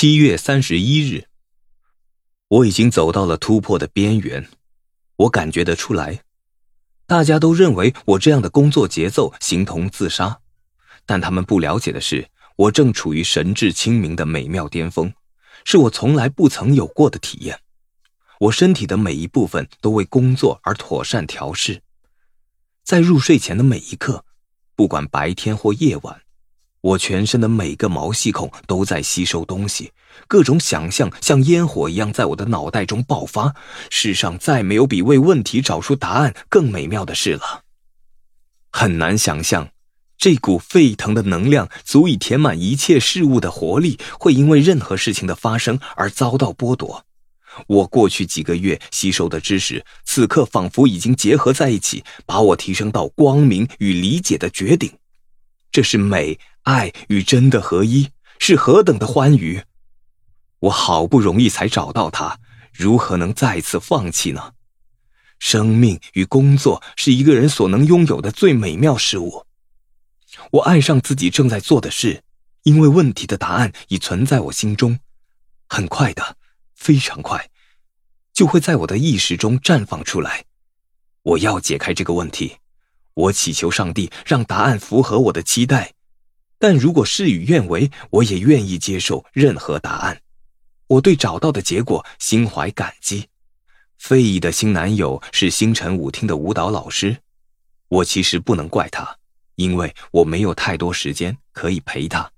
七月三十一日，我已经走到了突破的边缘，我感觉得出来，大家都认为我这样的工作节奏形同自杀，但他们不了解的是，我正处于神志清明的美妙巅峰，是我从来不曾有过的体验。我身体的每一部分都为工作而妥善调试，在入睡前的每一刻，不管白天或夜晚。我全身的每个毛细孔都在吸收东西，各种想象像烟火一样在我的脑袋中爆发。世上再没有比为问题找出答案更美妙的事了。很难想象，这股沸腾的能量足以填满一切事物的活力，会因为任何事情的发生而遭到剥夺。我过去几个月吸收的知识，此刻仿佛已经结合在一起，把我提升到光明与理解的绝顶。这是美。爱与真的合一，是何等的欢愉！我好不容易才找到它，如何能再次放弃呢？生命与工作是一个人所能拥有的最美妙事物。我爱上自己正在做的事，因为问题的答案已存在我心中，很快的，非常快，就会在我的意识中绽放出来。我要解开这个问题，我祈求上帝让答案符合我的期待。但如果事与愿违，我也愿意接受任何答案。我对找到的结果心怀感激。费伊的新男友是星辰舞厅的舞蹈老师，我其实不能怪他，因为我没有太多时间可以陪他。